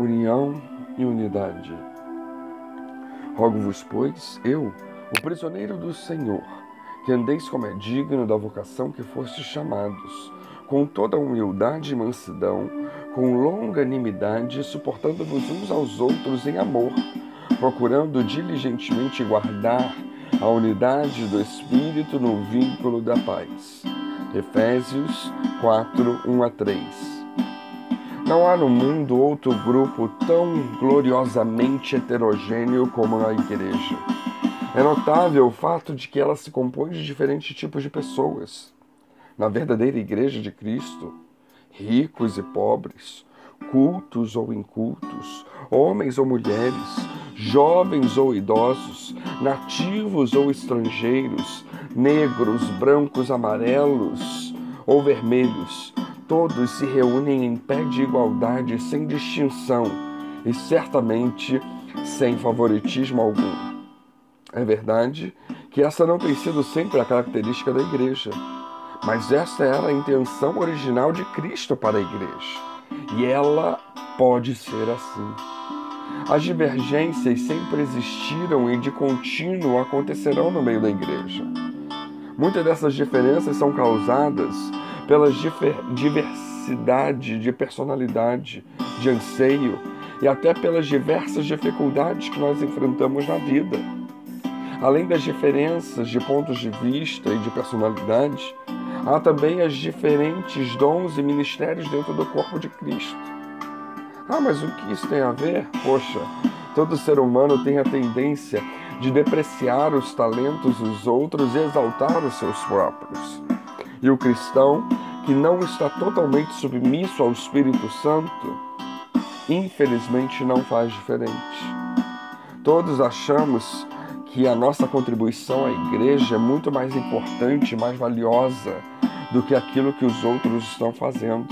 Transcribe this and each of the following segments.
união e unidade. Rogo-vos, pois, eu, o prisioneiro do Senhor, que andeis como é digno da vocação que fostes chamados, com toda humildade e mansidão, com longanimidade, suportando-vos uns aos outros em amor, procurando diligentemente guardar a unidade do Espírito no vínculo da paz. Efésios 4, 1 a 3. Não há no mundo outro grupo tão gloriosamente heterogêneo como a Igreja. É notável o fato de que ela se compõe de diferentes tipos de pessoas. Na verdadeira Igreja de Cristo, ricos e pobres, cultos ou incultos, homens ou mulheres, jovens ou idosos, nativos ou estrangeiros, negros, brancos, amarelos ou vermelhos, todos se reúnem em pé de igualdade, sem distinção e certamente sem favoritismo algum. É verdade que essa não tem sido sempre a característica da igreja, mas esta era a intenção original de Cristo para a igreja, e ela pode ser assim. As divergências sempre existiram e de contínuo acontecerão no meio da igreja. Muitas dessas diferenças são causadas pela diversidade de personalidade, de anseio e até pelas diversas dificuldades que nós enfrentamos na vida. Além das diferenças de pontos de vista e de personalidade, há também as diferentes dons e ministérios dentro do corpo de Cristo. Ah, mas o que isso tem a ver? Poxa, todo ser humano tem a tendência de depreciar os talentos dos outros e exaltar os seus próprios. E o cristão que não está totalmente submisso ao Espírito Santo, infelizmente não faz diferente. Todos achamos que a nossa contribuição à igreja é muito mais importante, mais valiosa do que aquilo que os outros estão fazendo.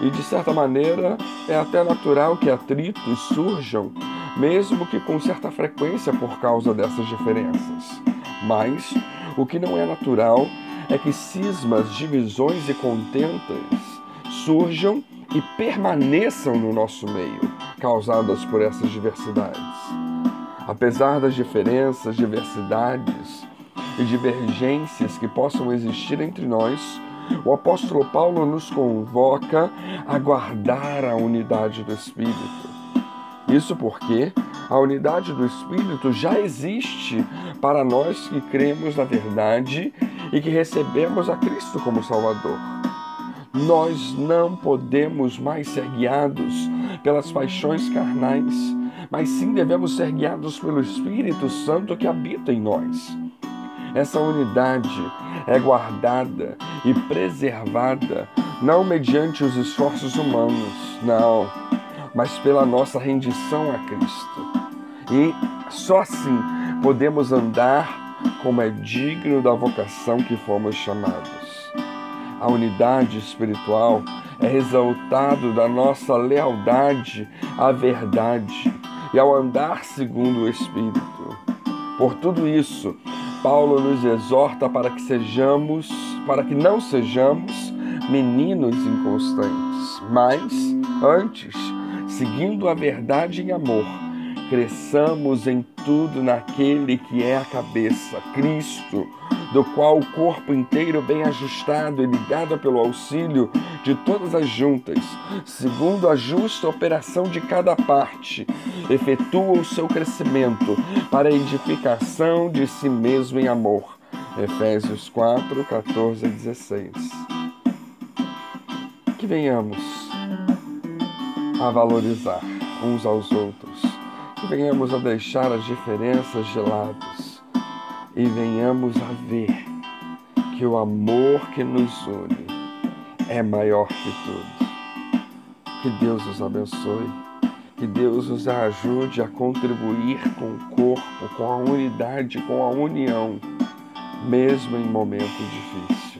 E de certa maneira é até natural que atritos surjam, mesmo que com certa frequência por causa dessas diferenças. Mas o que não é natural é que cismas, divisões e contentas surjam e permaneçam no nosso meio, causadas por essas diversidades. Apesar das diferenças, diversidades e divergências que possam existir entre nós, o apóstolo Paulo nos convoca a guardar a unidade do Espírito. Isso porque a unidade do Espírito já existe para nós que cremos na verdade e que recebemos a Cristo como Salvador. Nós não podemos mais ser guiados pelas paixões carnais, mas sim devemos ser guiados pelo Espírito Santo que habita em nós. Essa unidade é guardada e preservada não mediante os esforços humanos, não, mas pela nossa rendição a Cristo. E só assim podemos andar como é digno da vocação que fomos chamados. A unidade espiritual é resultado da nossa lealdade à verdade e ao andar segundo o Espírito. Por tudo isso, Paulo nos exorta para que sejamos, para que não sejamos meninos inconstantes, mas antes, seguindo a verdade em amor, cresçamos em tudo naquele que é a cabeça, Cristo, do qual o corpo inteiro bem ajustado e ligado pelo auxílio de todas as juntas, segundo a justa operação de cada parte, efetua o seu crescimento para a edificação de si mesmo em amor. Efésios 4, 14 a 16. Que venhamos a valorizar uns aos outros venhamos a deixar as diferenças de lado e venhamos a ver que o amor que nos une é maior que tudo. Que Deus os abençoe, que Deus nos ajude a contribuir com o corpo, com a unidade, com a união, mesmo em momentos difíceis.